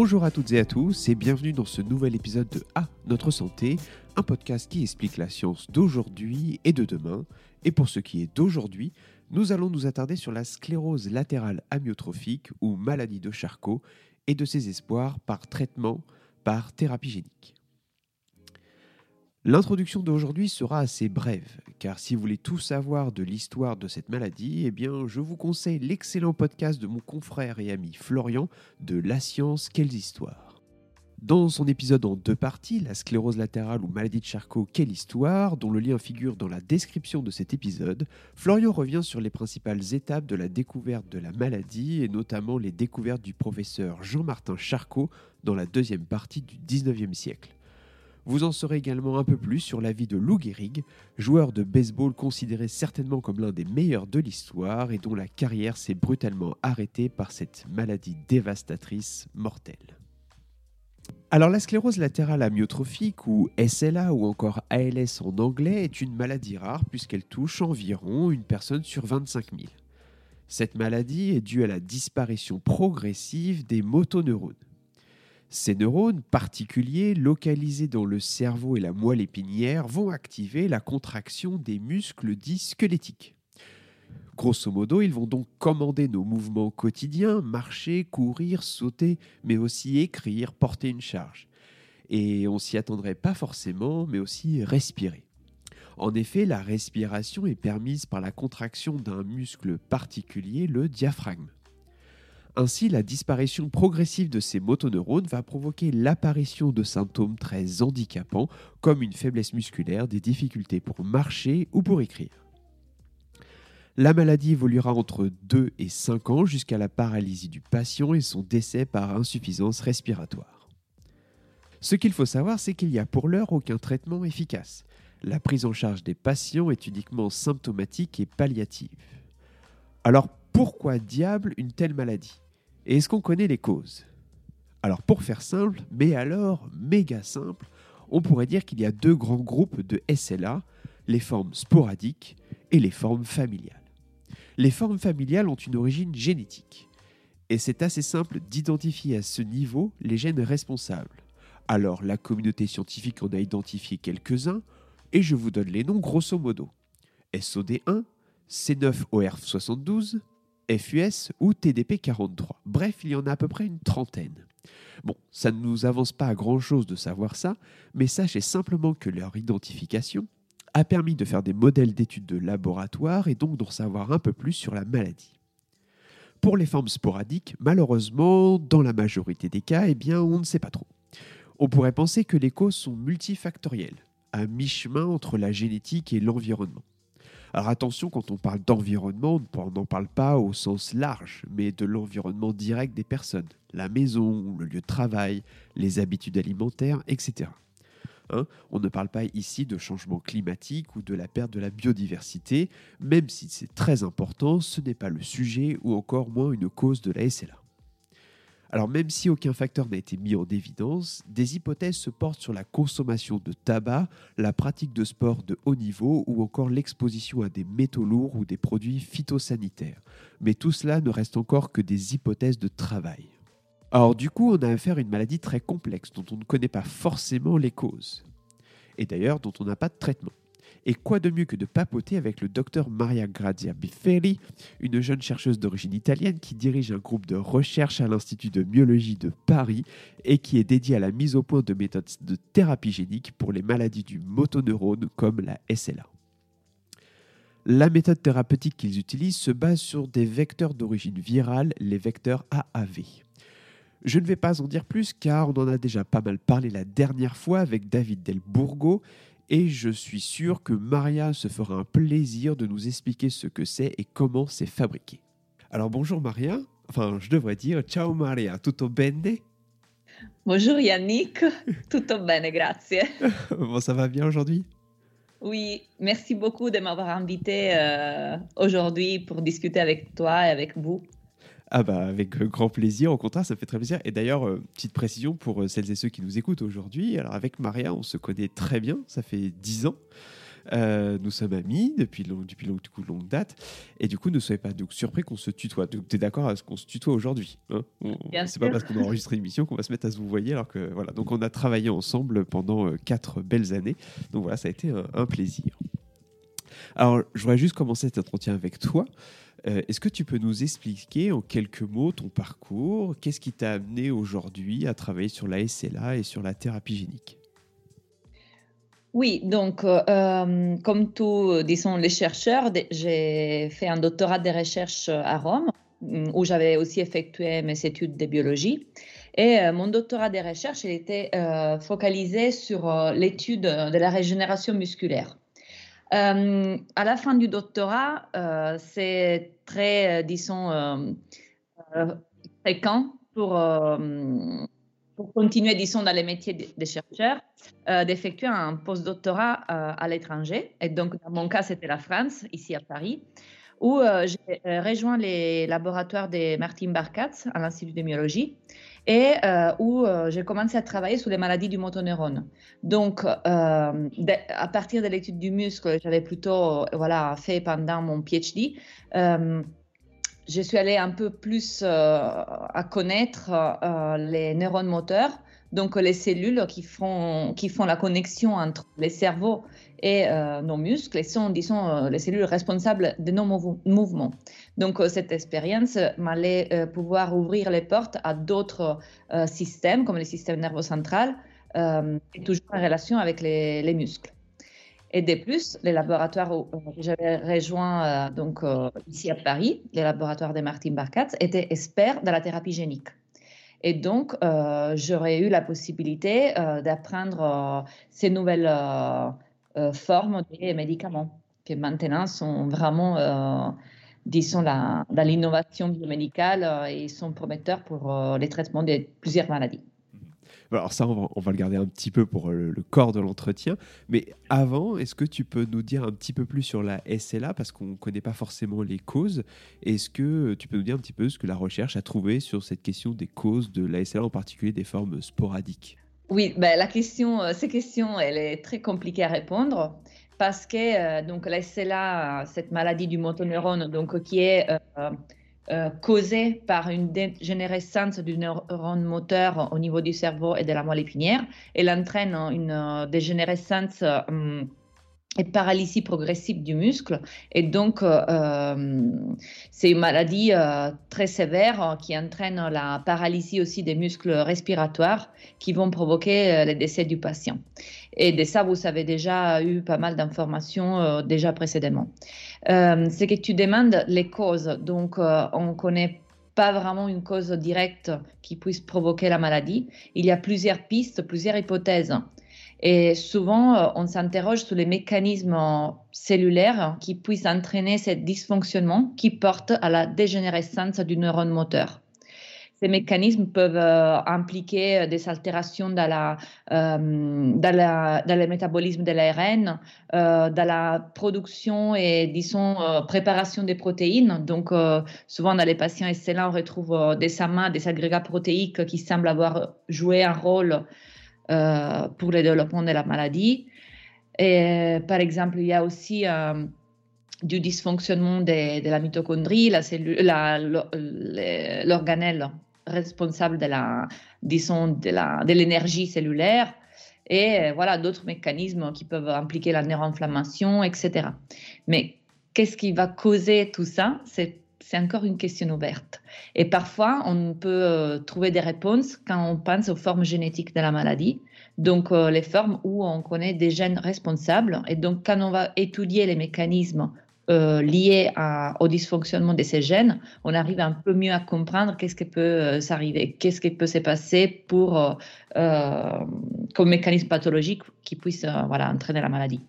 Bonjour à toutes et à tous et bienvenue dans ce nouvel épisode de A, notre santé, un podcast qui explique la science d'aujourd'hui et de demain. Et pour ce qui est d'aujourd'hui, nous allons nous attarder sur la sclérose latérale amyotrophique ou maladie de Charcot et de ses espoirs par traitement par thérapie génique. L'introduction d'aujourd'hui sera assez brève, car si vous voulez tout savoir de l'histoire de cette maladie, eh bien, je vous conseille l'excellent podcast de mon confrère et ami Florian de La science, quelles histoires. Dans son épisode en deux parties, la sclérose latérale ou maladie de Charcot, quelle histoire, dont le lien figure dans la description de cet épisode, Florian revient sur les principales étapes de la découverte de la maladie et notamment les découvertes du professeur Jean-Martin Charcot dans la deuxième partie du 19e siècle. Vous en saurez également un peu plus sur la vie de Lou Gehrig, joueur de baseball considéré certainement comme l'un des meilleurs de l'histoire et dont la carrière s'est brutalement arrêtée par cette maladie dévastatrice mortelle. Alors la sclérose latérale amyotrophique ou SLA ou encore ALS en anglais est une maladie rare puisqu'elle touche environ une personne sur 25 000. Cette maladie est due à la disparition progressive des motoneurones. Ces neurones particuliers, localisés dans le cerveau et la moelle épinière, vont activer la contraction des muscles dits squelettiques. Grosso modo, ils vont donc commander nos mouvements quotidiens, marcher, courir, sauter, mais aussi écrire, porter une charge. Et on s'y attendrait pas forcément, mais aussi respirer. En effet, la respiration est permise par la contraction d'un muscle particulier, le diaphragme. Ainsi, la disparition progressive de ces motoneurones va provoquer l'apparition de symptômes très handicapants comme une faiblesse musculaire, des difficultés pour marcher ou pour écrire. La maladie évoluera entre 2 et 5 ans jusqu'à la paralysie du patient et son décès par insuffisance respiratoire. Ce qu'il faut savoir, c'est qu'il n'y a pour l'heure aucun traitement efficace. La prise en charge des patients est uniquement symptomatique et palliative. Alors pourquoi diable une telle maladie? Et est-ce qu'on connaît les causes? Alors pour faire simple, mais alors méga simple, on pourrait dire qu'il y a deux grands groupes de SLA, les formes sporadiques et les formes familiales. Les formes familiales ont une origine génétique. Et c'est assez simple d'identifier à ce niveau les gènes responsables. Alors la communauté scientifique en a identifié quelques-uns, et je vous donne les noms grosso modo. SOD1, C9OR72, FUS ou TDP43. Bref, il y en a à peu près une trentaine. Bon, ça ne nous avance pas à grand-chose de savoir ça, mais sachez simplement que leur identification a permis de faire des modèles d'études de laboratoire et donc d'en savoir un peu plus sur la maladie. Pour les formes sporadiques, malheureusement, dans la majorité des cas, eh bien, on ne sait pas trop. On pourrait penser que les causes sont multifactorielles, à mi-chemin entre la génétique et l'environnement. Alors attention, quand on parle d'environnement, on n'en parle pas au sens large, mais de l'environnement direct des personnes, la maison, le lieu de travail, les habitudes alimentaires, etc. Hein, on ne parle pas ici de changement climatique ou de la perte de la biodiversité, même si c'est très important, ce n'est pas le sujet ou encore moins une cause de la SLA. Alors même si aucun facteur n'a été mis en évidence, des hypothèses se portent sur la consommation de tabac, la pratique de sport de haut niveau ou encore l'exposition à des métaux lourds ou des produits phytosanitaires. Mais tout cela ne reste encore que des hypothèses de travail. Alors du coup, on a affaire à une maladie très complexe dont on ne connaît pas forcément les causes. Et d'ailleurs dont on n'a pas de traitement. Et quoi de mieux que de papoter avec le docteur Maria Grazia Biferi, une jeune chercheuse d'origine italienne qui dirige un groupe de recherche à l'Institut de myologie de Paris et qui est dédié à la mise au point de méthodes de thérapie génique pour les maladies du motoneurone comme la SLA. La méthode thérapeutique qu'ils utilisent se base sur des vecteurs d'origine virale, les vecteurs AAV. Je ne vais pas en dire plus car on en a déjà pas mal parlé la dernière fois avec David Del Burgo et je suis sûr que Maria se fera un plaisir de nous expliquer ce que c'est et comment c'est fabriqué. Alors bonjour Maria, enfin je devrais dire ciao Maria, tutto bene? Bonjour Yannick, tutto bene, grazie. bon, ça va bien aujourd'hui? Oui, merci beaucoup de m'avoir invité euh, aujourd'hui pour discuter avec toi et avec vous. Ah bah avec euh, grand plaisir, au contraire, ça fait très plaisir. Et d'ailleurs, euh, petite précision pour euh, celles et ceux qui nous écoutent aujourd'hui, alors avec Maria, on se connaît très bien, ça fait dix ans. nous sommes amis depuis, depuis long, du coup, longue date. Et du coup, ne soyez pas donc, surpris qu'on se tutoie. Tu es d'accord à ce qu'on se tutoie aujourd'hui hein? C'est pas parce qu'on a enregistré une émission qu'on va se mettre à se vous voyez. Alors que, voilà. Donc, on a travaillé ensemble pendant quatre belles années. Donc, voilà, ça a été un plaisir. Alors, je voudrais juste commencer cet entretien avec toi. Euh, est-ce que tu peux nous expliquer en quelques mots ton parcours? Qu'est-ce qui t'a amené aujourd'hui à travailler sur la SLA et sur la thérapie génique? Oui, donc euh, comme tous, disons, les chercheurs, j'ai fait un doctorat de recherche à Rome, où j'avais aussi effectué mes études de biologie. Et euh, mon doctorat de recherche était focalisé sur l'étude de la régénération musculaire. Euh, à la fin du doctorat, euh, c'est très, euh, disons, fréquent pour, pour continuer, disons, dans les métiers des chercheurs, d'effectuer un postdoctorat à l'étranger. Et donc, dans mon cas, c'était la France, ici à Paris, où j'ai rejoint les laboratoires de Martin Barkatz à l'Institut de biologie et euh, où euh, j'ai commencé à travailler sur les maladies du motoneurone. Donc, euh, à partir de l'étude du muscle, j'avais plutôt voilà, fait pendant mon PhD, je suis allée un peu plus à connaître les neurones moteurs, donc les cellules qui font, qui font la connexion entre les cerveaux et euh, nos muscles sont, disons, euh, les cellules responsables de nos mouvements. Donc, euh, cette expérience m'allait pouvoir ouvrir les portes à d'autres systèmes, comme le système nerveux central, et toujours en relation avec les, muscles. Et de plus, les laboratoires que j'avais rejoints donc, ici à Paris, les laboratoires de Martin Barkatz, étaient experts de la thérapie génique. Et donc, j'aurais eu la possibilité d'apprendre ces nouvelles euh, formes des médicaments qui maintenant sont vraiment, euh, disons, la, dans l'innovation biomédicale euh, et sont prometteurs pour les traitements de plusieurs maladies. Alors ça, on va, le garder un petit peu pour le, corps de l'entretien. Mais avant, est-ce que tu peux nous dire un petit peu plus sur la SLA parce qu'on ne connaît pas forcément les causes Est-ce que tu peux nous dire un petit peu ce que la recherche a trouvé sur cette question des causes de la SLA, en particulier des formes sporadiques? Oui, ben, la question, euh, ces questions, elle est très compliquée à répondre parce que euh, donc la SLA, cette maladie du motoneurone, donc qui est euh, causée par une dégénérescence du neurone moteur au niveau du cerveau et de la moelle épinière, elle entraîne une dégénérescence hum, et paralysie progressive du muscle. Et donc, euh, euh, c'est une maladie euh, très sévère qui entraîne la paralysie aussi des muscles respiratoires qui vont provoquer le décès du patient. Et de ça, vous avez déjà eu pas mal d'informations déjà précédemment. c'est que tu demandes les causes. Donc, on ne connaît pas vraiment une cause directe qui puisse provoquer la maladie. Il y a plusieurs pistes, plusieurs hypothèses. Et souvent, euh, on s'interroge sur les mécanismes cellulaires qui puissent entraîner ce dysfonctionnement qui porte à la dégénérescence du neurone moteur. Ces mécanismes peuvent euh, impliquer euh, des altérations dans, la, dans, le métabolisme de l'ARN, dans la production et, disons, préparation des protéines. Donc, souvent, dans les patients excellents, on retrouve des amas, des agrégats protéiques qui semblent avoir joué un rôle euh, pour le développement de la maladie. Par exemple, il y a aussi euh, du dysfonctionnement de, la mitochondrie, l'organelle responsable de la, disons, de l'énergie cellulaire et voilà d'autres mécanismes qui peuvent impliquer la neuroinflammation, etc. Mais qu'est-ce qui va causer tout ça? C'est encore une question ouverte. Et parfois, on peut euh, trouver des réponses quand on pense aux formes génétiques de la maladie, donc euh, les formes où on connaît des gènes responsables. Et donc, quand on va étudier les mécanismes euh, liés au dysfonctionnement de ces gènes, on arrive un peu mieux à comprendre qu'est-ce qui peut s'arriver, qu'est-ce qui peut se passer pour, comme mécanisme pathologique qui puisse entraîner la maladie.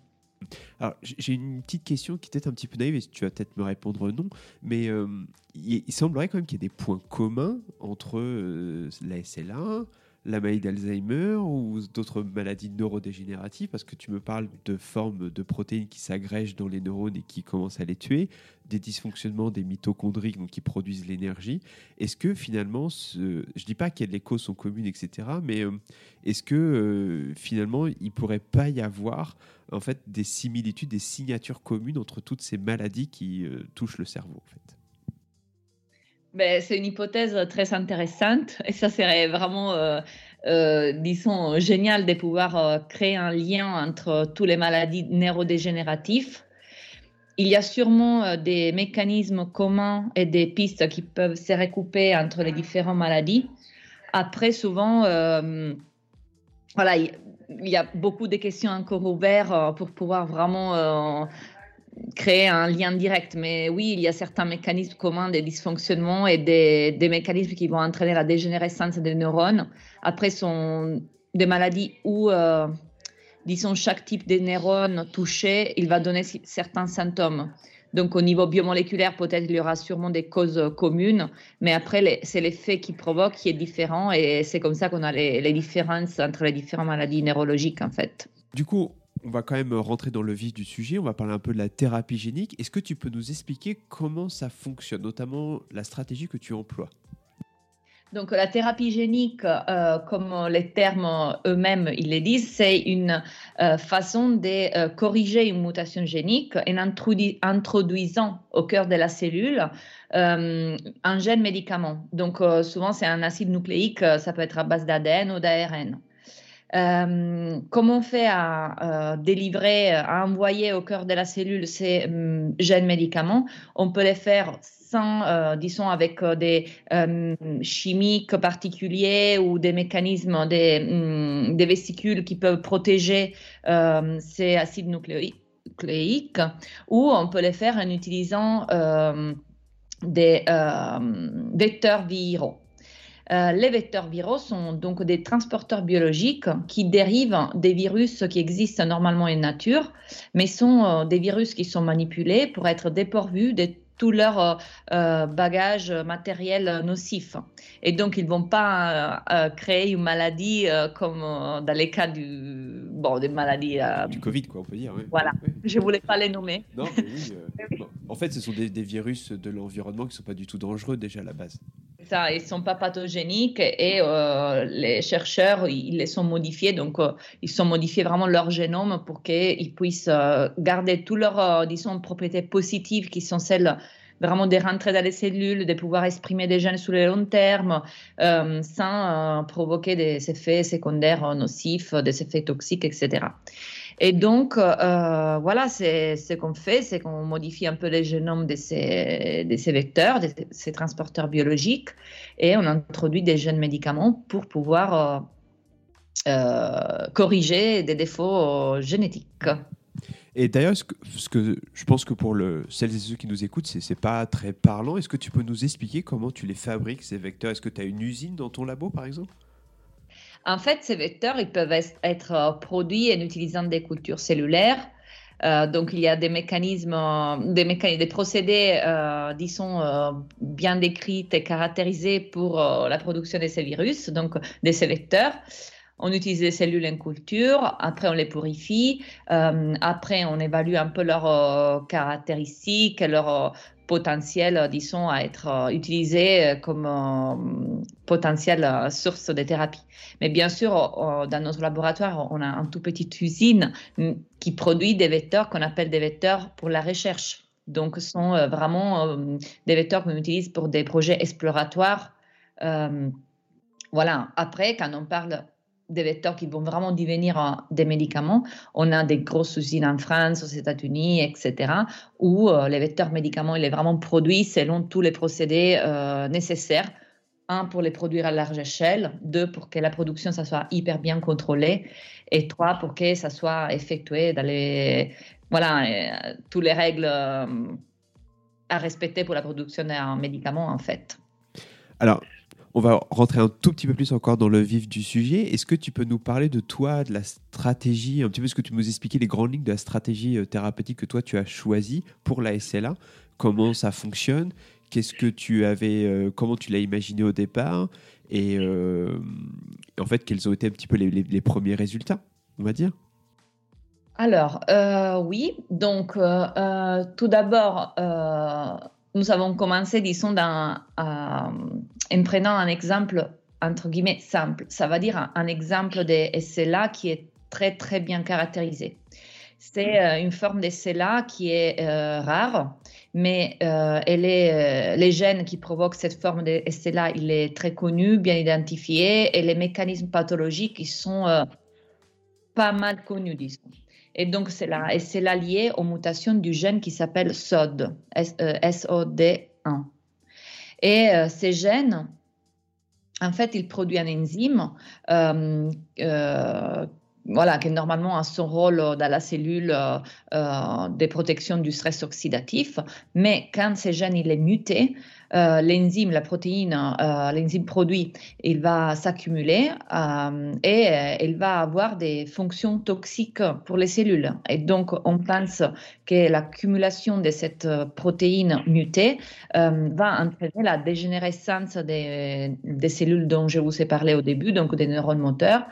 Alors, j'ai une petite question qui est peut-être un petit peu naïve et tu vas peut-être me répondre non, mais euh, il, semblerait quand même qu'il y ait des points communs entre euh, la SLA, la maladie d'Alzheimer ou d'autres maladies neurodégénératives Parce que tu me parles de formes de protéines qui s'agrègent dans les neurones et qui commencent à les tuer, des dysfonctionnements des mitochondries donc, qui produisent l'énergie. Est-ce que finalement, je ne dis pas que les causes sont communes, etc., mais euh, est-ce que euh, finalement, il ne pourrait pas y avoir en fait, des similitudes, des signatures communes entre toutes ces maladies qui euh, touchent le cerveau en fait? Ben, c'est une hypothèse très intéressante et ça serait vraiment, euh, euh, disons, génial de pouvoir euh, créer un lien entre toutes les maladies neurodégénératives. Il y a sûrement des mécanismes communs et des pistes qui peuvent se recouper entre les différentes maladies. Après, souvent, voilà, il y a beaucoup de questions encore ouvertes pour pouvoir vraiment créer un lien direct. Mais oui, il y a certains mécanismes communs des dysfonctionnements et des, mécanismes qui vont entraîner la dégénérescence des neurones. Après, sont des maladies où, euh, disons, chaque type de neurone touché, il va donner certains symptômes. Donc, au niveau biomoléculaire, peut-être il y aura sûrement des causes communes, mais après, c'est l'effet qui provoque qui est différent et c'est comme ça qu'on a les, les différences entre les différentes maladies neurologiques, en fait. Du coup, on va quand même rentrer dans le vif du sujet. On va parler un peu de la thérapie génique. Est-ce que tu peux nous expliquer comment ça fonctionne, notamment la stratégie que tu emploies? Donc la thérapie génique, euh, comme les termes eux-mêmes ils le disent, c'est une euh, façon de euh, corriger une mutation génique en introduisant au cœur de la cellule un gène médicament. Donc souvent c'est un acide nucléique, ça peut être à base d'ADN ou d'ARN. Euh, comment on fait à délivrer, à envoyer au cœur de la cellule ces hum, gènes médicaments? On peut les faire sans, euh, disons, avec euh, des chimiques particuliers ou des mécanismes, des, hum, des vésicules qui peuvent protéger ces acides nucléiques, ou on peut les faire en utilisant des vecteurs viraux. Euh, les vecteurs viraux sont donc des transporteurs biologiques qui dérivent des virus qui existent normalement en nature, mais sont euh, des virus qui sont manipulés pour être dépourvus de tout leur euh, euh, bagage matériel nocif. Et donc, ils ne vont pas euh, créer une maladie comme dans les cas du, bon, des maladies. du Covid, quoi, on peut dire. Voilà, je ne voulais pas les nommer. Non, mais oui, en fait, ce sont des, des virus de l'environnement qui ne sont pas du tout dangereux déjà à la base. Ça, ils ne sont pas pathogéniques et les chercheurs, ils les sont modifiés. Donc, ils sont modifiés vraiment leur génome pour qu'ils puissent garder toutes leurs, disons, propriétés positives qui sont celles vraiment de rentrer dans les cellules, de pouvoir exprimer des gènes sur le long terme euh, sans euh, provoquer des effets secondaires nocifs, des effets toxiques, etc. Et donc, euh, voilà, c'est ce qu'on fait, c'est qu'on modifie un peu les génomes de ces, de ces vecteurs, de ces transporteurs biologiques, et on introduit des jeunes médicaments pour pouvoir corriger des défauts génétiques. Et d'ailleurs, ce, que, je pense que pour le, celles et ceux qui nous écoutent, c'est n'est pas très parlant. Est-ce que tu peux nous expliquer comment tu les fabriques, ces vecteurs? Est-ce que tu as une usine dans ton labo, par exemple? En fait, ces vecteurs, ils peuvent être euh, produits en utilisant des cultures cellulaires. Euh, donc, il y a des mécanismes, des, mécanismes, des procédés, euh, disons, euh, bien décrits et caractérisés pour la production de ces virus, donc de ces vecteurs on utilise les cellules en culture, après on les purifie, euh, après on évalue un peu leurs euh, caractéristiques, leur euh, potentiel, disons, à être utilisé comme potentielle source de thérapie. Mais bien sûr, dans notre laboratoire, on a une toute petite usine mm, qui produit des vecteurs qu'on appelle des vecteurs pour la recherche. Donc, ce sont vraiment des vecteurs qu'on utilise pour des projets exploratoires. voilà. Après, quand on parle des vecteurs qui vont vraiment devenir des médicaments. On a des grosses usines en France, aux États-Unis, etc., où euh, les vecteurs médicaments, il est vraiment produit selon tous les procédés euh, nécessaires. Un, pour les produire à large échelle. Deux, pour que la production, ça soit hyper bien contrôlé. Et trois, pour que ça soit effectué dans les, voilà, euh, toutes les règles à respecter pour la production d'un médicament, en fait. Alors, on va rentrer un tout petit peu plus encore dans le vif du sujet. Est-ce que tu peux nous parler de toi, de la stratégie, un petit peu ce que tu nous expliquer les grandes lignes de la stratégie euh, thérapeutique que toi tu as choisie pour la SLA Comment ça fonctionne? Qu'est-ce que tu avais, comment tu l'as imaginé au départ? Et en fait, quels ont été un petit peu les, premiers résultats, on va dire? Alors, oui, donc tout d'abord, nous avons commencé, disons, dans, en prenant un exemple entre guillemets simple. Ça va dire un, exemple de SLA qui est très très bien caractérisé. C'est euh, une forme de SLA qui est euh, rare, mais euh, elle est, les gènes qui provoquent cette forme de SLA, il est très connu, bien identifié, et les mécanismes pathologiques ils sont pas mal connus, disons. Et donc, c'est la SLA liée aux mutations du gène qui s'appelle SOD, SOD1. Et ces gènes, en fait, il produit un enzyme euh, euh, voilà, qui normalement a son rôle dans la cellule euh, euh, de protection du stress oxydatif, mais quand ce gène il est muté, euh, l'enzyme, la protéine, l'enzyme produit, il va s'accumuler et il va avoir des fonctions toxiques pour les cellules. Et donc, on pense que l'accumulation de cette protéine mutée va entraîner la dégénérescence des, des cellules dont je vous ai parlé au début, donc des neurones moteurs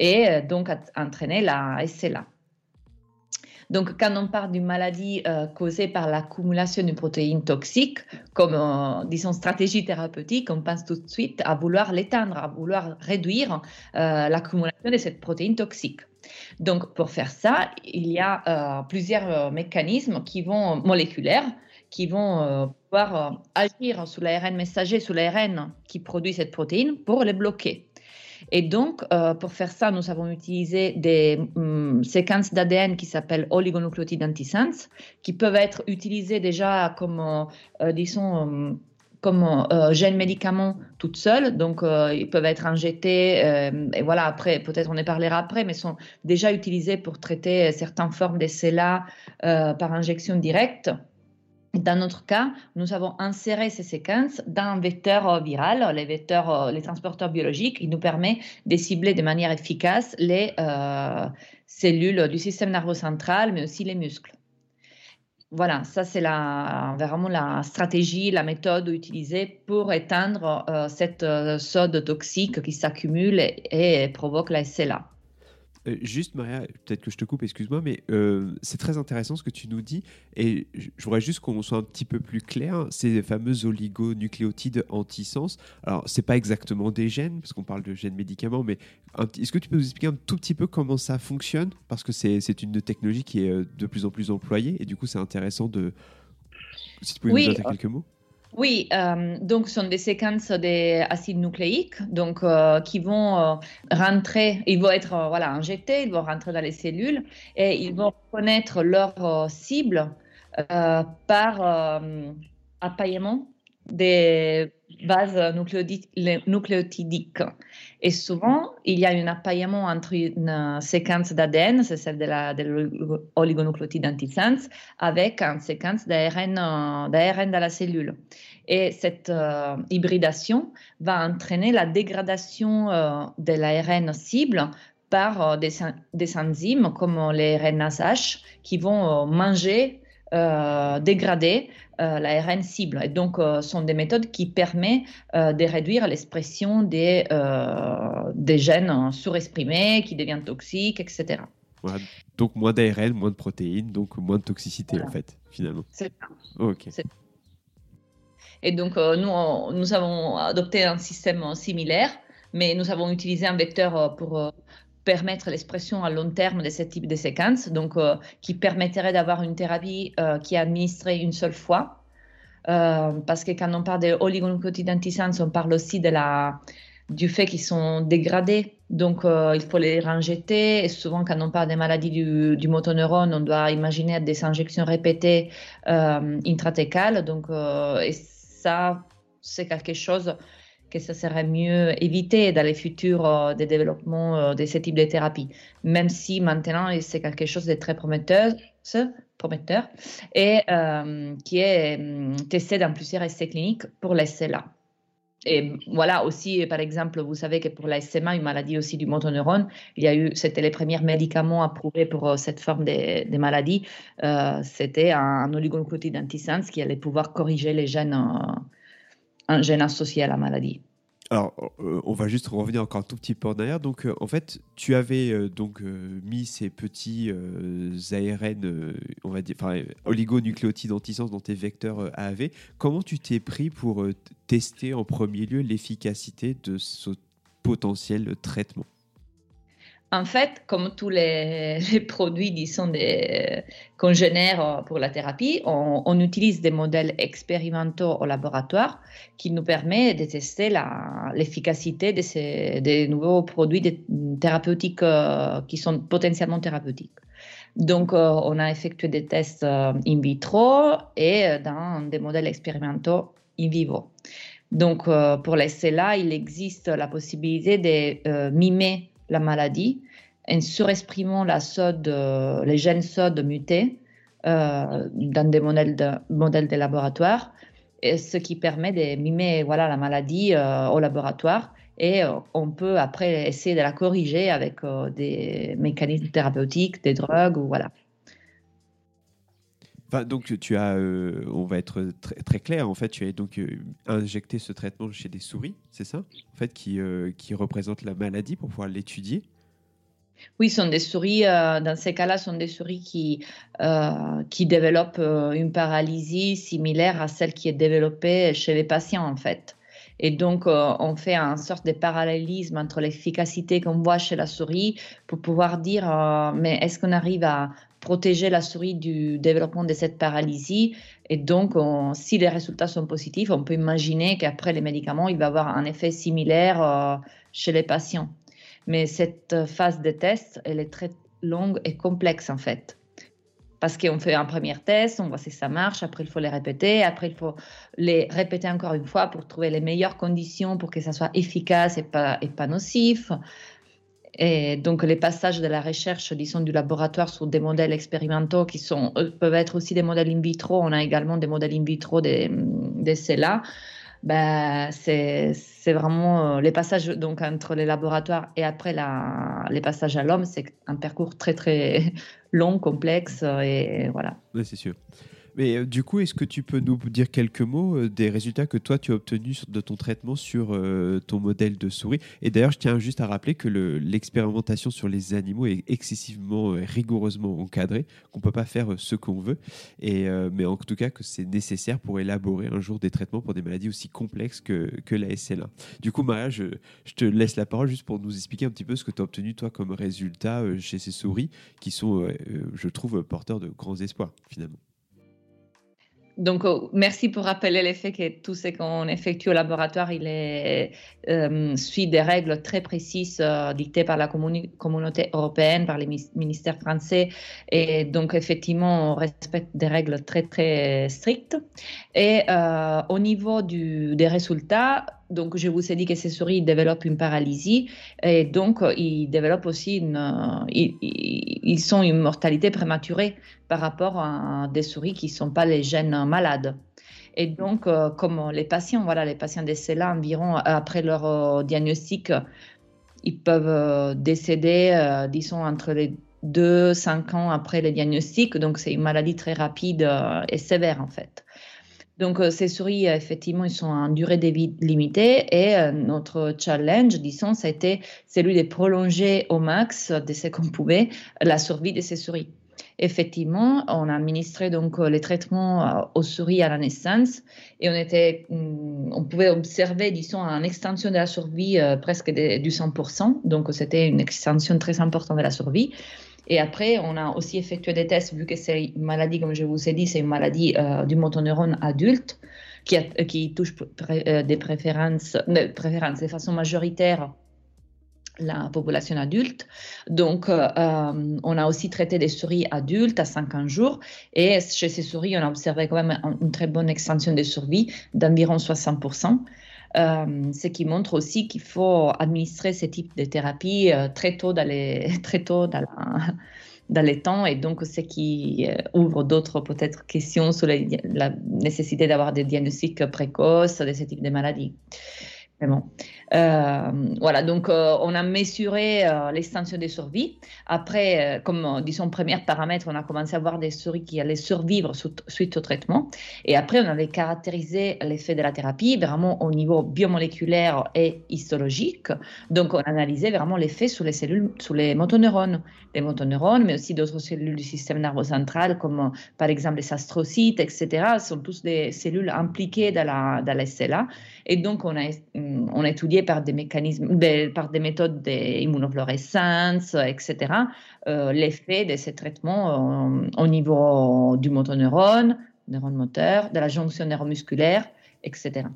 et euh, donc entraîner la SLA. Donc, quand on parle d'une maladie euh, causée par l'accumulation d'une protéine toxique, comme, euh, disons, stratégie thérapeutique, on pense tout de suite à vouloir l'éteindre, à vouloir réduire l'accumulation de cette protéine toxique. Donc, pour faire ça, il y a plusieurs mécanismes qui vont, moléculaires qui vont pouvoir agir sur l'ARN messager, sur l'ARN qui produit cette protéine pour les bloquer. Et donc, euh, pour faire ça, nous avons utilisé des hum, séquences d'ADN qui s'appellent oligonucléotides antisense, qui peuvent être utilisées déjà comme, euh, euh, disons, hum, comme gènes médicaments toutes seules, donc ils peuvent être injectés, et voilà, après, peut-être on en parlera après, mais sont déjà utilisés pour traiter certaines formes de CELA par injection directe. Dans notre cas, nous avons inséré ces séquences dans un vecteur euh, viral, les vecteurs, euh, les transporteurs biologiques, qui nous permet de cibler de manière efficace les euh, cellules du système nerveux central, mais aussi les muscles. Voilà, ça c'est la, vraiment la stratégie, la méthode utilisée pour éteindre cette sode toxique qui s'accumule et, et, provoque la SLA. Euh, juste, Maria, peut-être que je te coupe, excuse-moi, mais euh, c'est très intéressant ce que tu nous dis. Et je voudrais juste qu'on soit un petit peu plus clair. Ces fameux oligonucléotides antisens, alors c'est pas exactement des gènes, parce qu'on parle de gènes médicaments, mais est-ce que tu peux nous expliquer un tout petit peu comment ça fonctionne? Parce que c'est une technologie qui est euh, de plus en plus employée, et du coup, c'est intéressant de. Si tu pouvais nous dire quelques mots oui, euh, donc ce sont des séquences d'acides nucléiques donc, euh, qui vont euh, rentrer, ils vont être voilà, injectés, ils vont rentrer dans les cellules et ils vont connaître leur cible par appaillement des bases nucléotidiques. Et souvent, il y a un appaillement entre une séquence d'ADN, c'est celle de l'oligonucléotide antisense, avec une séquence d'ARN dans la cellule. Et cette euh, hybridation va entraîner la dégradation euh, de l'ARN cible par euh, des, des, enzymes comme les RNASH qui vont manger, dégrader l'ARN cible. Et donc, ce sont des méthodes qui permettent de réduire l'expression des, des gènes surexprimés qui deviennent toxiques, etc. donc moins d'ARN, moins de protéines, donc moins de toxicité en fait, finalement. C'est ça. Ok. Et donc, euh, nous, nous avons adopté un système similaire, mais nous avons utilisé un vecteur euh, pour euh, permettre l'expression à long terme de ce type de séquence, donc qui permettrait d'avoir une thérapie qui est administrée une seule fois. parce que quand on parle des oligonucléotides on parle aussi de la, du fait qu'ils sont dégradés. Donc, il faut les injecter. Et souvent, quand on parle des maladies du, du motoneurone, on doit imaginer des injections répétées euh, intratécales. Donc, et ça, c'est quelque chose que ça serait mieux éviter dans les futurs euh, des développements euh, de ce type de thérapie, même si maintenant c'est quelque chose de très prometteur, prometteur et euh, qui est testé dans plusieurs essais cliniques pour les là et voilà aussi, par exemple, vous savez que pour la SMA, une maladie aussi du motoneurone, il y a eu, c'était les premiers médicaments approuvés pour cette forme de, de maladie. C'était un, oligonucléotide antisense qui allait pouvoir corriger les gènes, un gène associé à la maladie. Alors, euh, on va juste revenir encore un tout petit peu en arrière. Donc, euh, en fait, tu avais euh, donc mis ces petits ARN, on va dire, enfin, oligonucléotides antisens dans tes vecteurs AAV. Comment tu t'es pris pour tester en premier lieu l'efficacité de ce potentiel traitement? En fait, comme tous les, produits, disons, des congénères pour la thérapie, on, utilise des modèles expérimentaux au laboratoire qui nous permettent de tester l'efficacité des nouveaux produits thérapeutiques euh, qui sont potentiellement thérapeutiques. Donc, euh, on a effectué des tests euh, in vitro et dans des modèles expérimentaux in vivo. Donc, pour les là il existe la possibilité de mimer la maladie en surexprimant la SOD, euh, les gènes SOD mutés euh, dans des modèles de, modèles de laboratoire, et ce qui permet de mimer voilà, la maladie euh, au laboratoire. Et on peut après essayer de la corriger avec des mécanismes thérapeutiques, des drogues, ou voilà. Donc tu as, on va être très, clair, en fait, tu as donc injecté ce traitement chez des souris, c'est ça, en fait, qui, qui représente la maladie pour pouvoir l'étudier? Oui, sont des souris, euh, dans ces cas-là, sont des souris qui, euh, qui développent euh, une paralysie similaire à celle qui est développée chez les patients, en fait. Et donc, on fait une sorte de parallélisme entre l'efficacité qu'on voit chez la souris pour pouvoir dire, mais est-ce qu'on arrive à protéger la souris du développement de cette paralysie Et donc, si les résultats sont positifs, on peut imaginer qu'après les médicaments, il va avoir un effet similaire chez les patients. Mais cette phase de test, elle est très longue et complexe en fait. Parce qu'on fait un premier test, on voit si ça marche, après il faut les répéter, après il faut les répéter encore une fois pour trouver les meilleures conditions pour que ça soit efficace et pas, et pas nocif. Et donc les passages de la recherche, disons, du laboratoire sur des modèles expérimentaux qui sont, peuvent être aussi des modèles in vitro. On a également des modèles in vitro de, de ceux-là bah, c'est vraiment euh, les passages donc entre les laboratoires et après la, les passages à l'homme, c'est un parcours très très long, complexe et voilà. Oui, c'est sûr. Mais euh, du coup, est-ce que tu peux nous dire quelques mots euh, des résultats que toi tu as obtenus de ton traitement sur euh, ton modèle de souris? Et d'ailleurs, je tiens juste à rappeler que l'expérimentation sur les animaux est excessivement, rigoureusement encadrée, qu'on ne peut pas faire ce qu'on veut, et, mais en tout cas que c'est nécessaire pour élaborer un jour des traitements pour des maladies aussi complexes que, que la SLA. Du coup, Maria, je, je, te laisse la parole juste pour nous expliquer un petit peu ce que tu as obtenu toi comme résultat chez ces souris qui sont, je trouve, porteurs de grands espoirs finalement. Donc, oh, merci pour rappeler l'effet que tout ce qu'on effectue au laboratoire, il est, euh, suit des règles très précises euh, dictées par la communauté européenne, par les ministères français. Et donc, effectivement, on respecte des règles très, très strictes. Et euh, au niveau du, des résultats, donc, je vous ai dit que ces souris développent une paralysie et donc ils développent aussi une, ils, ils une mortalité prématurée par rapport à des souris qui ne sont pas les gènes malades. Et donc, euh, comme les patients, voilà, les patients décédés environ après leur euh, diagnostic, ils peuvent euh, décéder, disons, entre les 2 5 ans après le diagnostic. Donc, c'est une maladie très rapide et sévère, en fait. Donc, ces souris, effectivement, ils sont en durée de vie limitée et notre challenge, disons, été celui de prolonger au max de ce qu'on pouvait la survie de ces souris effectivement, on a administré donc euh, les traitements euh, aux souris à la naissance et on était, mm, on pouvait observer, disons, une extension de la survie euh, presque du 100%. Donc, c'était une extension très importante de la survie. Et après, on a aussi effectué des tests, vu que c'est une maladie, comme je vous ai dit, c'est une maladie du motoneurone adulte qui, touche des préférences, préférences de façon majoritaire la population adulte. Donc, euh, euh, on a aussi traité des souris adultes à 50 jours et chez ces souris, on a observé quand même une très bonne extension de survie d'environ 60%. Euh, ce qui montre aussi qu'il faut administrer ce type de thérapie très tôt dans, très tôt dans, les temps et donc ce qui ouvre d'autres peut-être questions sur la nécessité d'avoir des diagnostics précoces de ce type de maladies. Euh, voilà, donc euh, on a mesuré euh, l'extension des survies. Après, comme disons premier paramètre, on a commencé à voir des souris qui allaient survivre suite au traitement. Et après, on avait caractérisé l'effet de la thérapie vraiment au niveau biomoléculaire et histologique. Donc, on analysait vraiment l'effet sur les cellules, sur les motoneurones, les motoneurones, mais aussi d'autres cellules du système nerveux central, comme par exemple les astrocytes, etc. Sont tous des cellules impliquées dans la, dans la SLA. Et donc, on a étudié par des mécanismes, par des méthodes d'immunofluorescence, etc., euh, l'effet de ces traitements euh, au niveau du motoneurone, neurone moteur, de la jonction neuromusculaire, etc.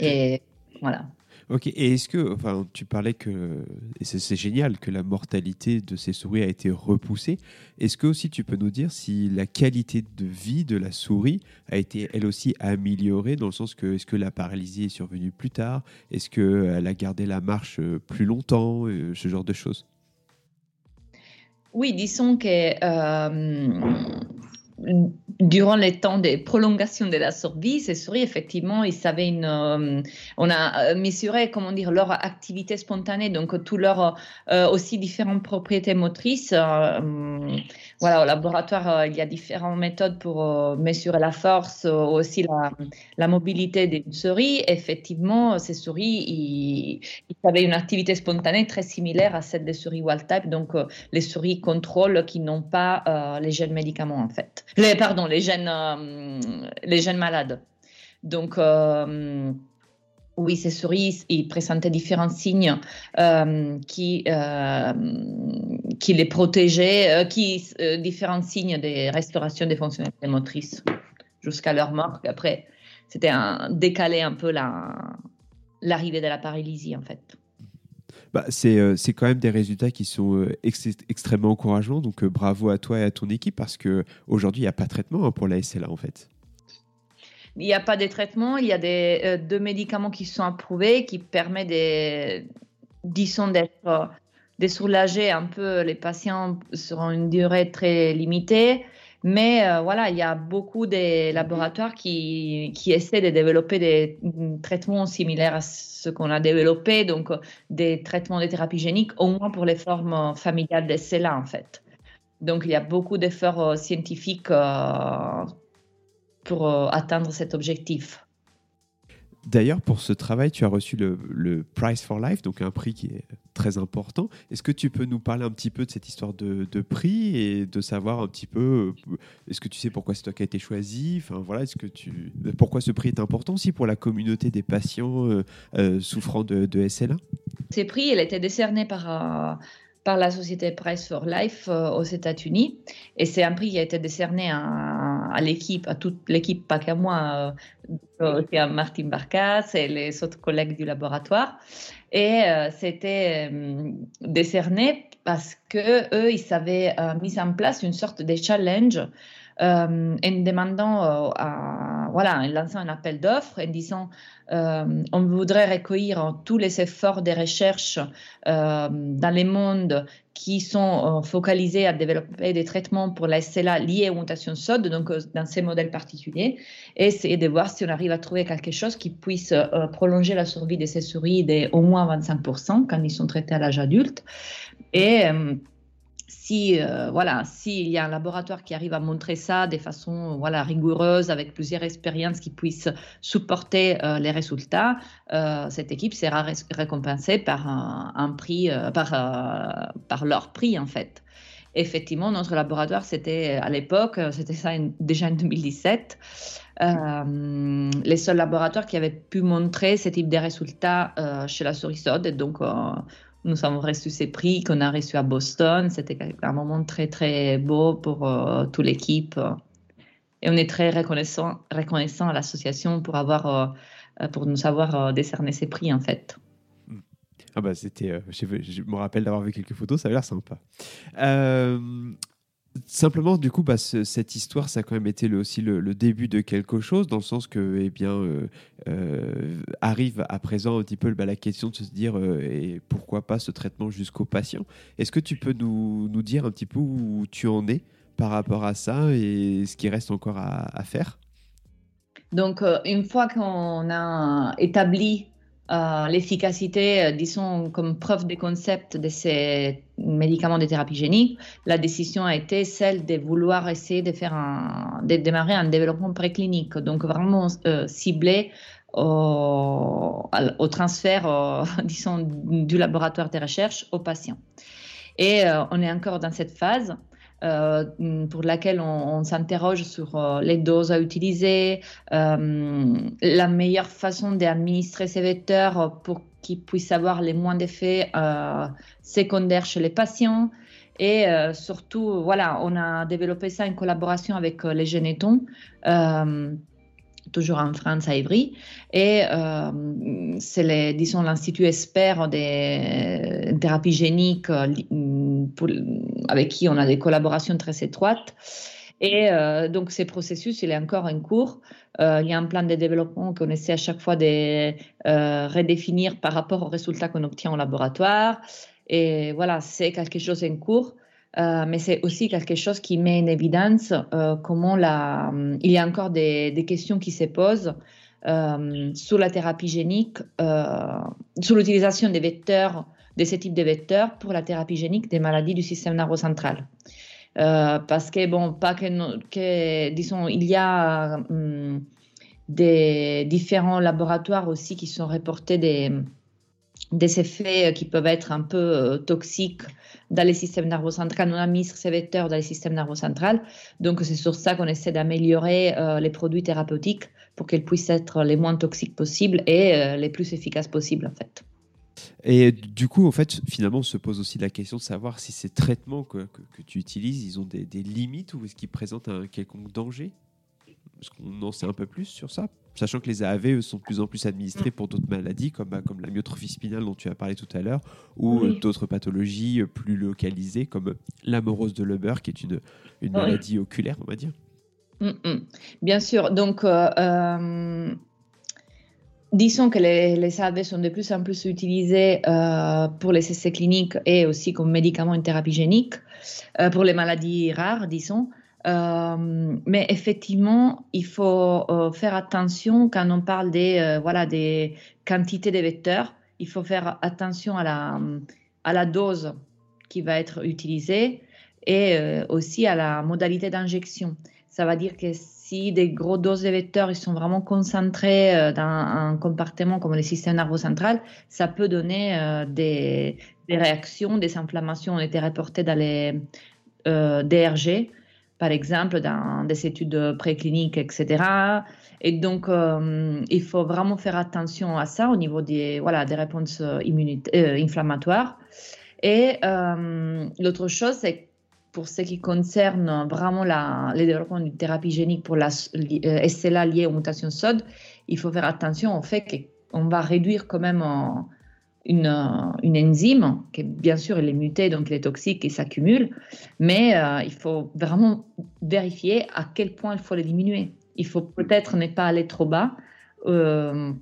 Et voilà. Ok, et est-ce que, enfin, tu parlais que, et c'est génial, que la mortalité de ces souris a été repoussée. Est-ce que aussi tu peux nous dire si la qualité de vie de la souris a été elle aussi améliorée, dans le sens que, est-ce que la paralysie est survenue plus tard? Est-ce qu'elle a gardé la marche euh, plus longtemps euh, Ce genre de choses? Oui, disons que. Euh, durant les temps de prolongation de la survie, ces souris, effectivement, ils avaient une, euh, on a euh, mesuré, comment dire, leur activité spontanée, donc tout leur euh, aussi différentes propriétés motrices. voilà, au laboratoire, il y a différentes méthodes pour mesurer la force, aussi la, mobilité des souris. Effectivement, ces souris, ils, avaient une activité spontanée très similaire à celle des souris wild type, donc les souris contrôle qui n'ont pas les gènes médicaments en fait. Les, pardon, les gènes, euh, les gènes malades. Donc, euh, oui, ces souris, ils présentaient différents signes euh, qui, qui les protégeaient, qui, différents signes de restauration des fonctionnalités motrices jusqu'à leur mort. Après, c'était un, décaler un peu l'arrivée de la paralysie, en fait. Bah, euh, c'est quand même des résultats qui sont euh, extrêmement encourageants. Donc euh, bravo à toi et à ton équipe parce qu'aujourd'hui, il n'y a pas de traitement hein, pour la SLA en fait. Il n'y a pas de traitement, il y a des, deux médicaments qui sont approuvés qui permettent disons, d'être de soulager un peu les patients sur une durée très limitée. Mais voilà, il y a beaucoup de laboratoires qui, qui essaient de développer des traitements similaires à ce qu'on a développé, donc euh, des traitements de thérapie génique, au moins pour les formes euh, familiales de celles-là, en fait. Donc, il y a beaucoup d'efforts euh, scientifiques pour atteindre cet objectif. D'ailleurs, pour ce travail, tu as reçu le, Prize for Life, donc un prix qui est très important. Est-ce que tu peux nous parler un petit peu de cette histoire de, prix et de savoir un petit peu, euh, est-ce que tu sais pourquoi c'est toi qui as été choisi? Enfin voilà, est-ce que tu, pourquoi ce prix est important aussi pour la communauté des patients euh, euh, souffrant de, SLA Ces prix, il a été par par la société Price for Life euh, aux États-Unis. Et c'est un prix qui a été décerné à, l'équipe, à toute l'équipe, pas qu'à moi, euh, à Martin Barcas et les autres collègues du laboratoire. Et euh, c'était décerné parce que eux, ils avaient mis en place une sorte de challenge en demandant, à, voilà, en lançant un appel d'offres, en disant euh, on voudrait recueillir tous les efforts de recherche euh, dans les mondes qui sont euh, focalisés à développer des traitements pour la SLA liés aux mutations SOD, donc dans ces modèles particuliers, et essayer de voir si on arrive à trouver quelque chose qui puisse prolonger la survie de ces souris d'au moins 25% quand ils sont traités à l'âge adulte. Si euh, voilà, s'il y a un laboratoire qui arrive à montrer ça de façon voilà rigoureuse avec plusieurs expériences qui puissent supporter euh, les résultats, euh, cette équipe sera récompensée par un, prix, par par leur prix en fait. Effectivement, notre laboratoire, c'était à l'époque, c'était ça déjà en 2017, les seuls laboratoires qui avaient pu montrer ce type de résultats chez la souris Et donc, nous avons reçu ces prix qu'on a reçus à Boston. C'était un moment très, très beau pour euh, toute l'équipe. Et on est très reconnaissant, reconnaissant à l'association pour, avoir, euh, pour nous avoir euh, décerné ces prix, en fait. Ah bah c'était, je, me rappelle d'avoir vu quelques photos, ça a l'air sympa. Simplement, du coup, bah, cette histoire, ça a quand même été aussi le, début de quelque chose, dans le sens que, eh bien, euh, euh, arrive à présent un petit peu la question de se dire, et pourquoi pas ce traitement jusqu'au patient. Est-ce que tu peux nous, dire un petit peu où tu en es par rapport à ça et ce qui reste encore à faire? Donc, une fois qu'on a établi euh, l'efficacité, euh, disons, comme preuve de concept de ces médicaments de thérapie génique, la décision a été celle de vouloir essayer de faire un, de démarrer un développement préclinique, donc vraiment euh, ciblé au, au transfert, disons, du laboratoire de recherche aux patients. Et on est encore dans cette phase. Euh, pour laquelle on, s'interroge sur euh, les doses à utiliser, euh, la meilleure façon d'administrer ces vecteurs pour qu'ils puissent avoir les moins d'effets secondaires chez les patients. Et surtout, voilà, on a développé ça en collaboration avec les Génétons toujours en France à Ivry. Et c'est, disons, l'Institut Expert des thérapies géniques euh, avec qui on a des collaborations très étroites. Et euh, donc, ce processus, il est encore en cours. il y a un plan de développement qu'on essaie à chaque fois de redéfinir par rapport aux résultats qu'on obtient au laboratoire. Et voilà, c'est quelque chose en cours. Euh, mais c'est aussi quelque chose qui met en évidence euh, comment euh, il y a encore des questions qui se posent sur la thérapie génique, sur l'utilisation des vecteurs, de ce type de vecteurs pour la thérapie génique des maladies du système nerveux central. parce que, bon, pas que, que disons, il y a hum, des différents laboratoires aussi qui sont reportés des, des effets qui peuvent être un peu toxiques dans les systèmes nerveux central. On a mis ces vecteurs dans les systèmes nerveux central. Donc, c'est sur ça qu'on essaie d'améliorer euh, les produits thérapeutiques pour qu'ils puissent être les moins toxiques possibles et euh, les plus efficaces possibles, en fait. Et du coup, en fait, finalement, on se pose aussi la question de savoir si ces traitements que, que, tu utilises, ils ont des, des limites ou est-ce qu'ils présentent un quelconque danger? Est-ce qu'on en sait un peu plus sur ça sachant que les AAV sont de plus en plus administrés pour d'autres maladies, comme, bah, comme la myotrophie spinale dont tu as parlé tout à l'heure, ou euh, d'autres pathologies euh, plus localisées, comme l'amorose de Leber, qui est une, une maladie oculaire, on va dire. Mm, mm. Bien sûr. Donc, euh, disons que les, les, AAV sont de plus en plus utilisés pour les essais cliniques et aussi comme médicaments en thérapie génique, pour les maladies rares, disons. Euh, mais effectivement, il faut euh, faire attention quand on parle des, euh, voilà, des quantités de vecteurs. Il faut faire attention à la, à la dose qui va être utilisée et aussi à la modalité d'injection. Ça veut dire que si des gros doses de vecteurs ils sont vraiment concentrés dans un compartiment comme le système nerveux central, ça peut donner des, des, réactions, des inflammations ont été reportées dans les DRG par exemple, dans des études précliniques, etc. Et donc, euh, il faut vraiment faire attention à ça au niveau des, voilà, des réponses euh, inflammatoires. Et euh, l'autre chose, c'est pour ce qui concerne vraiment la, le développement d'une thérapie génique pour la SLA liée aux mutations SOD, il faut faire attention au fait qu'on va réduire quand même une, une, enzyme qui, bien sûr, elle est mutée, donc elle est toxique et s'accumule, mais euh, il faut vraiment vérifier à quel point il faut les diminuer. Il faut peut-être ne pas aller trop bas. Euh,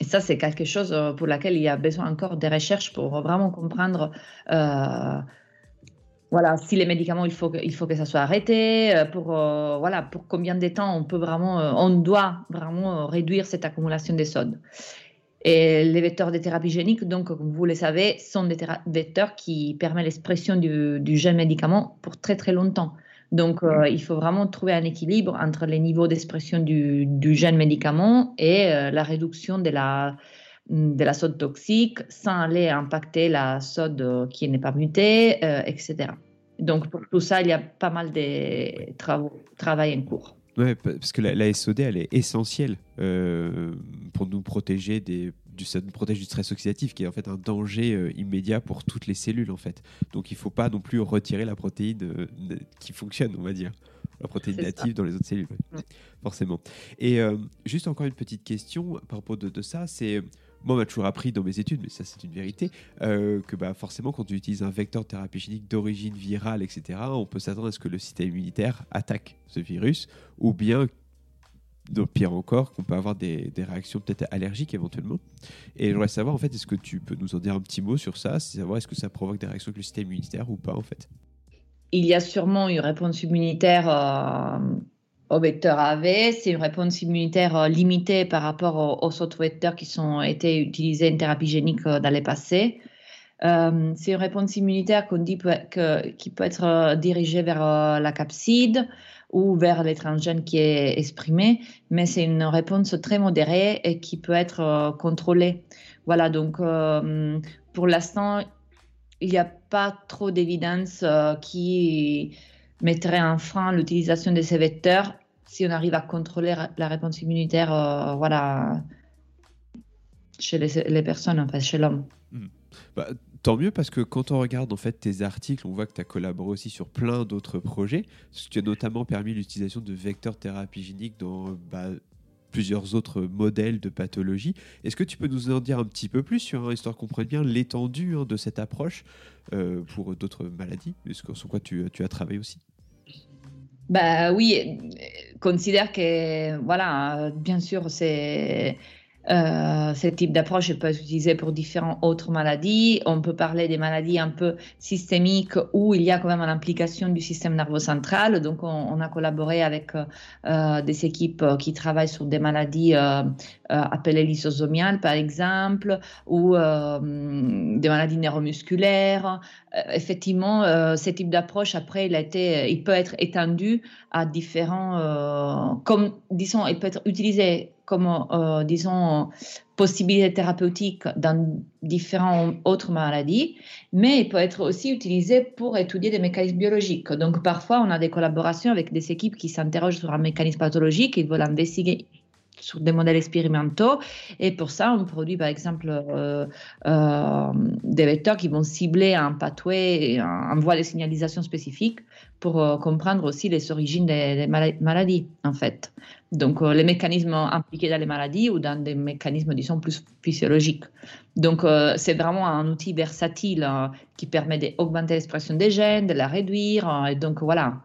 et ça, c'est quelque chose euh, pour laquelle il y a besoin encore de recherches pour vraiment comprendre voilà, si les médicaments, il faut que, il faut que ça soit arrêté, pour, voilà, pour combien de temps on peut vraiment, on doit vraiment réduire cette accumulation de sodes. Et les vecteurs de thérapie génique, donc, comme vous le savez, sont des vecteurs qui permettent l'expression du, du, gène médicament pour très très longtemps. Donc, euh, il faut vraiment trouver un équilibre entre les niveaux d'expression du, du, gène médicament et euh, la réduction de la, de la sode toxique sans aller impacter la sode qui n'est pas mutée, euh, etc. Donc, pour tout ça, il y a pas mal de travaux, travail en cours. Ouais, parce que la, SOD, elle est essentielle euh, pour nous protéger des, du, ça nous protège du stress oxydatif, qui est en fait un danger euh, immédiat pour toutes les cellules, en fait. Donc, il ne faut pas non plus retirer la protéine euh, qui fonctionne, on va dire. La protéine native dans les autres cellules, forcément. Et juste encore une petite question à propos de, de ça, c'est moi, on m'a toujours appris dans mes études, mais ça c'est une vérité, euh, que bah, forcément quand tu utilises un vecteur thérapie génique d'origine virale, etc., on peut s'attendre à ce que le système immunitaire attaque ce virus, ou bien, pire encore, qu'on peut avoir des, réactions peut-être allergiques éventuellement. Et je voudrais savoir, en fait, est-ce que tu peux nous en dire un petit mot sur ça, savoir est-ce que ça provoque des réactions avec le système immunitaire ou pas, en fait? Il y a sûrement une réponse immunitaire. Euh au vecteur AV. C'est une réponse immunitaire euh, limitée par rapport aux, autres vecteurs qui ont été utilisés en thérapie génique euh, dans le passé. Euh, c'est une réponse immunitaire qu'on dit que, qui peut être dirigée vers la capside ou vers l'étrangène qui est exprimé, mais c'est une réponse très modérée et qui peut être contrôlée. Voilà, donc pour l'instant, il n'y a pas trop d'évidence qui mettrait en frein l'utilisation de ces vecteurs si on arrive à contrôler la réponse immunitaire, euh, voilà, chez les, personnes, en fait, chez l'homme. Hmm. Bah, tant mieux parce que quand on regarde en fait tes articles, on voit que tu as collaboré aussi sur plein d'autres projets. Tu as notamment permis l'utilisation de vecteurs thérapie génique dans bah, plusieurs autres modèles de pathologie. Est-ce que tu peux nous en dire un petit peu plus sur, hein, histoire qu'on comprenne bien l'étendue hein, de cette approche euh, pour d'autres maladies, sur quoi tu as travaillé aussi bah oui, considère que, voilà, bien sûr, c'est euh, ce type d'approche peut être utilisé pour différentes autres maladies. On peut parler des maladies un peu systémiques où il y a quand même l'implication du système nerveux central. Donc, on, a collaboré avec euh, euh, des équipes qui travaillent sur des maladies appelées lysosomiales, par exemple, ou des maladies neuromusculaires. effectivement, ce type d'approche, après, il, a été, il peut être étendu à différents, comme, disons, il peut être utilisé comme, euh, disons, possibilités thérapeutiques dans différentes autres maladies, mais il peut être aussi utilisé pour étudier des mécanismes biologiques. Donc, parfois, on a des collaborations avec des équipes qui s'interrogent sur un mécanisme pathologique et veulent investiguer sur des modèles expérimentaux. Et pour ça, on produit par exemple euh, euh, des vecteurs qui vont cibler un pathway, un, un voie de signalisation spécifique pour comprendre aussi les origines des maladies, en fait. Donc, euh, les mécanismes impliqués dans les maladies ou dans des mécanismes, disons, plus physiologiques. Donc, euh, c'est vraiment un outil versatile euh, qui permet d'augmenter l'expression des gènes, de la réduire. et donc, voilà,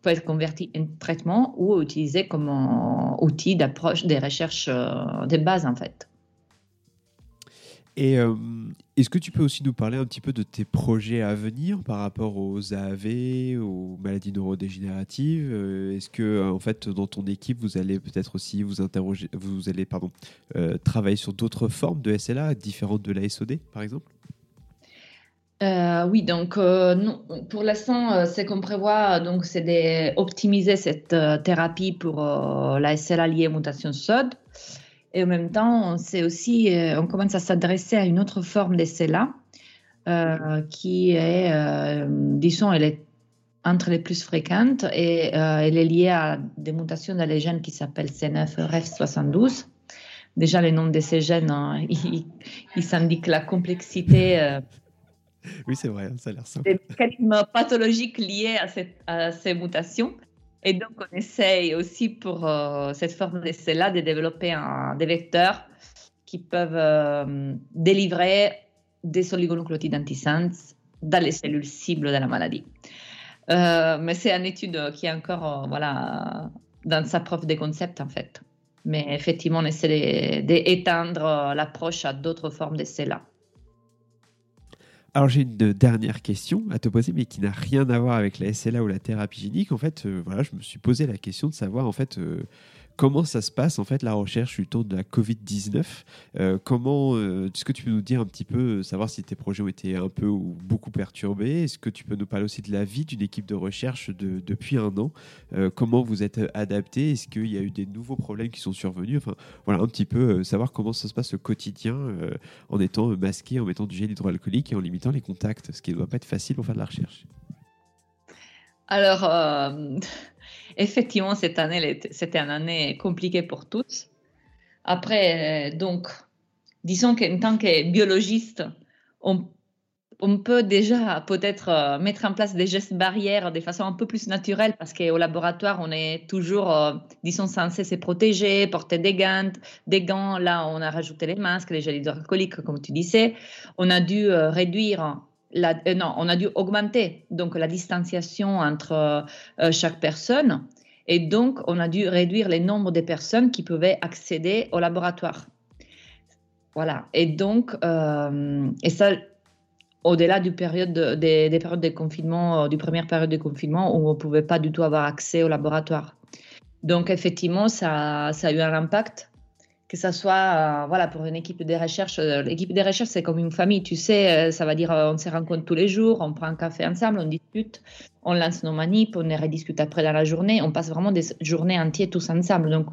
peut être converti en traitement ou utilisé comme outil d'approche des recherches de base, en fait. Et est-ce que tu peux aussi nous parler un petit peu de tes projets à venir par rapport aux AAV, aux maladies neurodégénératives euh, Est-ce que, euh, en fait, dans ton équipe, vous allez peut-être aussi vous interroger, vous allez, pardon, travailler sur d'autres formes de SLA différentes de la SOD, par exemple? Oui, donc pour l'instant, ce qu'on prévoit, donc, c'est d'optimiser cette thérapie pour la SLA liée aux mutations SOD. Et en même temps, on, aussi, euh, on commence à s'adresser à une autre forme de CELA euh, qui est, euh, disons, elle est entre les plus fréquentes et elle est liée à des mutations dans les gènes qui s'appellent C9RF72. Déjà, les noms de ces gènes, hein, ils indiquent la complexité. oui, c'est vrai, ça a l'air simple. Des mécanismes pathologiques liés à, cette, à ces mutations. Et donc, on essaye aussi pour euh, cette forme d'essai-là de développer des vecteurs qui peuvent euh, délivrer des oligonucléotides antisense dans les cellules cibles de la maladie. Euh, mais c'est une étude qui est encore voilà, dans sa preuve de concept, en fait. Mais effectivement, on essaie d'étendre l'approche à d'autres formes d'essai-là. Alors j'ai une dernière question à te poser, mais qui n'a rien à voir avec la SLA ou la thérapie génique. En fait, euh, voilà, je me suis posé la question de savoir en fait euh, Comment ça se passe en fait la recherche temps de la Covid-19 euh, Comment euh, est-ce que tu peux nous dire un petit peu, euh, savoir si tes projets ont été un peu ou beaucoup perturbés? Est-ce que tu peux nous parler aussi de la vie d'une équipe de recherche de, depuis un an? Comment vous êtes adapté Est-ce qu'il y a eu des nouveaux problèmes qui sont survenus? Enfin, voilà un petit peu savoir comment ça se passe au quotidien en étant masqué, en mettant du gel hydroalcoolique et en limitant les contacts, ce qui ne doit pas être facile pour faire de la recherche. Alors effectivement, cette année, c'était une année compliquée pour tous. Après, euh, donc, disons qu'en tant que biologiste, on, peut déjà peut-être euh, mettre en place des gestes barrières de façon un peu plus naturelle parce qu'au laboratoire, on est toujours, euh, disons, censé se protéger, porter des gants. Des gants, là, on a rajouté les masques, les gels hydroalcooliques, comme tu disais. On a dû réduire, la, non, on a dû augmenter donc la distanciation entre chaque personne. Et donc, on a dû réduire le nombre de personnes qui pouvaient accéder au laboratoire. Voilà. Et donc, et ça, au-delà du période des, périodes de confinement, euh, du première période de confinement où on ne pouvait pas du tout avoir accès au laboratoire. Donc effectivement, ça, ça a eu un impact, que ce soit euh, voilà, pour une équipe de recherche. Euh, l'équipe de recherche, c'est comme une famille, tu sais, ça va dire on se rencontre tous les jours, on prend un café ensemble, on discute, on lance nos manips, on les rediscute après dans la journée, on passe vraiment des journées entières tous ensemble. Donc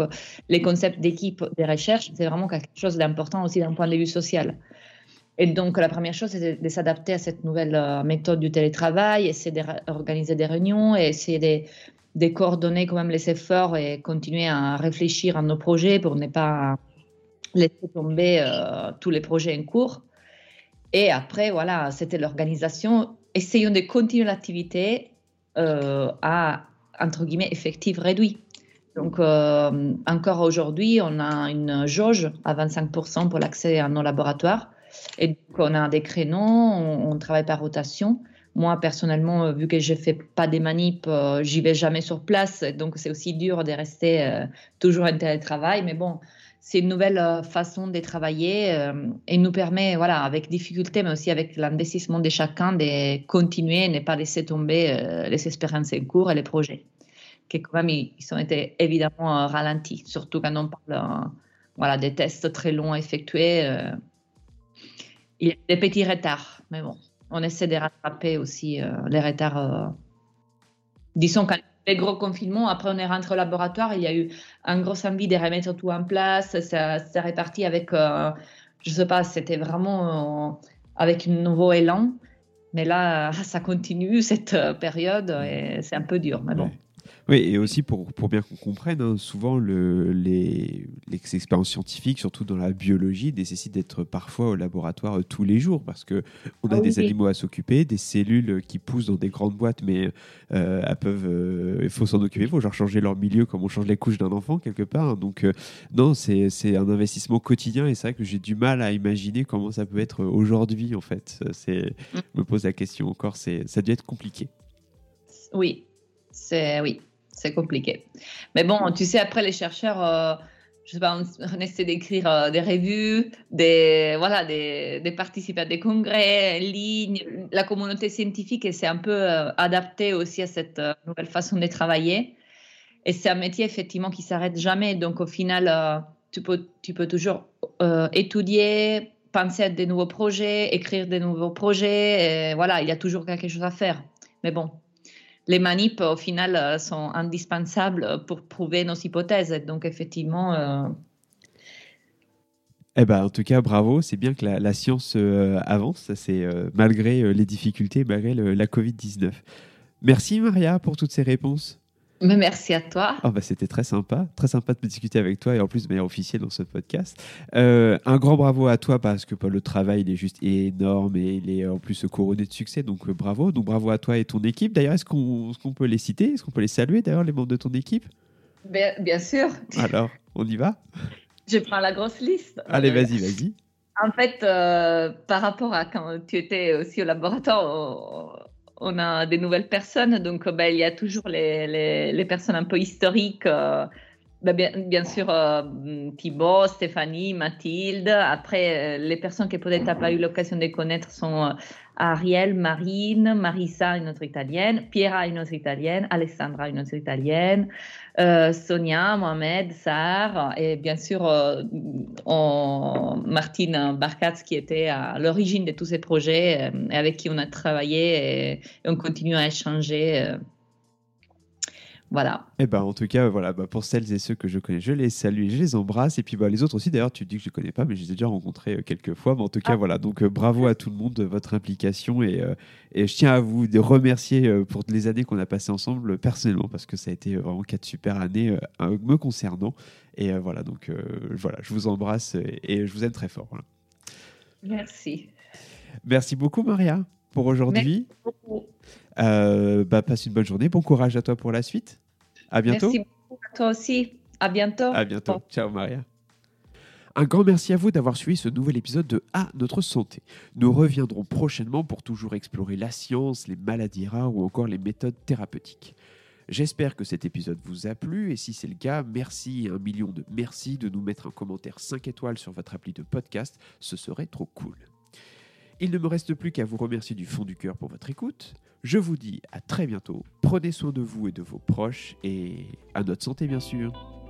les concepts d'équipe de recherche, c'est vraiment quelque chose d'important aussi d'un point de vue social. Et donc, la première chose, c'est de, s'adapter à cette nouvelle euh, méthode du télétravail, essayer d'organiser des réunions et essayer de, coordonner quand même les efforts et continuer à réfléchir à nos projets pour ne pas laisser tomber euh, tous les projets en cours. Et après, voilà, c'était l'organisation. Essayons de continuer l'activité euh, à, entre guillemets, effectif réduit. Donc, encore aujourd'hui, on a une jauge à 25% pour l'accès à nos laboratoires. Et donc, on a des créneaux, on, travaille par rotation. Moi, personnellement, euh, vu que je ne fais pas des manips, euh, j'y vais jamais sur place. Donc, c'est aussi dur de rester euh, toujours en télétravail. Mais bon, c'est une nouvelle façon de travailler et nous permet, voilà, avec difficulté, mais aussi avec l'investissement de chacun, de continuer et ne pas laisser tomber les espérances en cours et les projets, qui quand même, ils, ont été évidemment ralentis, surtout quand on parle voilà, des tests très longs effectués il y a des petits retards, mais bon, on essaie de rattraper aussi euh, les retards. Euh. Disons qu'un les gros confinements, après on est rentré au laboratoire, il y a eu un gros envie de remettre tout en place, ça s'est réparti avec, euh, je sais pas, c'était vraiment avec un nouveau élan. Mais là, ça continue cette période et c'est un peu dur, mais bon. Et aussi pour, pour bien qu'on comprenne, hein, souvent le, les, les, expériences scientifiques, surtout dans la biologie, nécessitent d'être parfois au laboratoire euh, tous les jours parce que on a ah des animaux à s'occuper, des cellules qui poussent dans des grandes boîtes, mais euh, elles peuvent, euh, il faut s'en occuper, il faut genre changer leur milieu comme on change les couches d'un enfant quelque part. Hein. donc non, c'est un investissement quotidien et c'est vrai que j'ai du mal à imaginer comment ça peut être aujourd'hui en fait. C'est, je me pose la question encore, c'est ça doit être compliqué. Oui, c'est oui, c'est compliqué. Mais bon, tu sais, après les chercheurs, euh, je sais pas, on, essaie d'écrire euh, des revues, des voilà, des, des, participer à des congrès en ligne. La communauté scientifique s'est un peu euh, adaptée aussi à cette nouvelle façon de travailler. Et c'est un métier effectivement qui s'arrête jamais. Donc au final, tu peux tu peux toujours étudier, penser à des nouveaux projets, écrire des nouveaux projets. Et voilà, il y a toujours quelque chose à faire. Mais bon, les manips, au final, euh, sont indispensables pour prouver nos hypothèses. Donc, effectivement. Euh, eh ben, en tout cas, bravo. C'est bien que la, science euh, avance, malgré les difficultés, malgré la Covid-19. Merci Maria pour toutes ces réponses merci à toi. Oh bah, C'était très sympa, très sympa de discuter avec toi et en plus de manière officielle dans ce podcast. Euh, un grand bravo à toi parce que bah, le travail il est juste énorme et il est en plus couronné de succès, donc euh, bravo. Donc bravo à toi et ton équipe. D'ailleurs, est-ce qu'on peut les citer? Est-ce qu'on peut les saluer d'ailleurs, les membres de ton équipe? Bien, sûr. Alors, on y va? Je prends la grosse liste. Allez, vas-y, vas-y. En fait, euh, par rapport à quand tu étais aussi au laboratoire, on a des nouvelles personnes. Donc, ben, il y a toujours les, les, personnes un peu historiques. Ben, bien, sûr, euh, Thibaut, Stéphanie, Mathilde. Après, les personnes que peut-être n'ont pas eu l'occasion de connaître sont Ariel, Marine, Marisa, une autre italienne, Piera, une autre italienne, Alessandra, une autre italienne, euh, Sonia, Mohamed, Sar, et bien sûr euh, Martine Barkatz qui était à l'origine de tous ces projets euh, et avec qui on a travaillé et, on continue à échanger voilà. Et eh ben, en tout cas, voilà, bah, pour celles et ceux que je connais, je les salue, je les embrasse. Et puis bah, les autres aussi, d'ailleurs, tu dis que je ne connais pas, mais je les ai déjà rencontrés euh, quelques fois. Mais en tout cas, ah. voilà. Donc euh, bravo à tout le monde de votre implication. Et, euh, et je tiens à vous remercier pour les années qu'on a passées ensemble personnellement, parce que ça a été vraiment quatre super années me concernant. Et voilà, donc voilà, je vous embrasse et, je vous aime très fort. Merci. Merci beaucoup, Maria, pour aujourd'hui. Euh, bah, passe une bonne journée. Bon courage à toi pour la suite. À bientôt. Merci beaucoup à toi aussi. À bientôt. À bientôt. Ciao, Maria. Un grand merci à vous d'avoir suivi ce nouvel épisode de À notre santé. Nous reviendrons prochainement pour toujours explorer la science, les maladies rares ou encore les méthodes thérapeutiques. J'espère que cet épisode vous a plu et si c'est le cas, merci un million de merci de nous mettre un commentaire 5 étoiles sur votre appli de podcast, ce serait trop cool. Il ne me reste plus qu'à vous remercier du fond du cœur pour votre écoute. Je vous dis à très bientôt, prenez soin de vous et de vos proches et à notre santé bien sûr.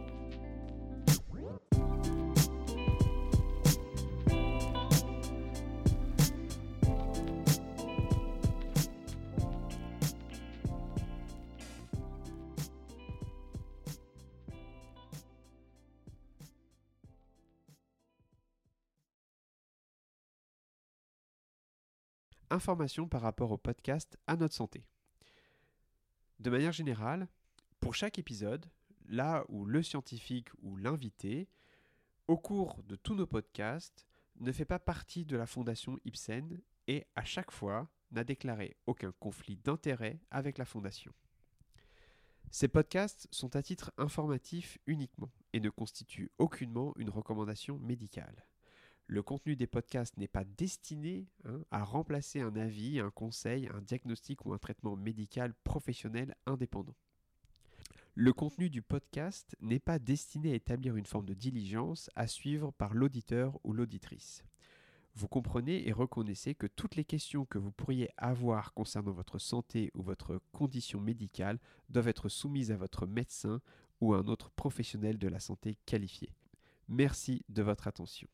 Informations par rapport au podcast à notre santé. De manière générale, pour chaque épisode, là où le scientifique ou l'invité, au cours de tous nos podcasts, ne fait pas partie de la fondation Ibsen et à chaque fois n'a déclaré aucun conflit d'intérêt avec la fondation. Ces podcasts sont à titre informatif uniquement et ne constituent aucunement une recommandation médicale. Le contenu des podcasts n'est pas destiné hein, à remplacer un avis, un conseil, un diagnostic ou un traitement médical professionnel indépendant. Le contenu du podcast n'est pas destiné à établir une forme de diligence à suivre par l'auditeur ou l'auditrice. Vous comprenez et reconnaissez que toutes les questions que vous pourriez avoir concernant votre santé ou votre condition médicale doivent être soumises à votre médecin ou à un autre professionnel de la santé qualifié. Merci de votre attention.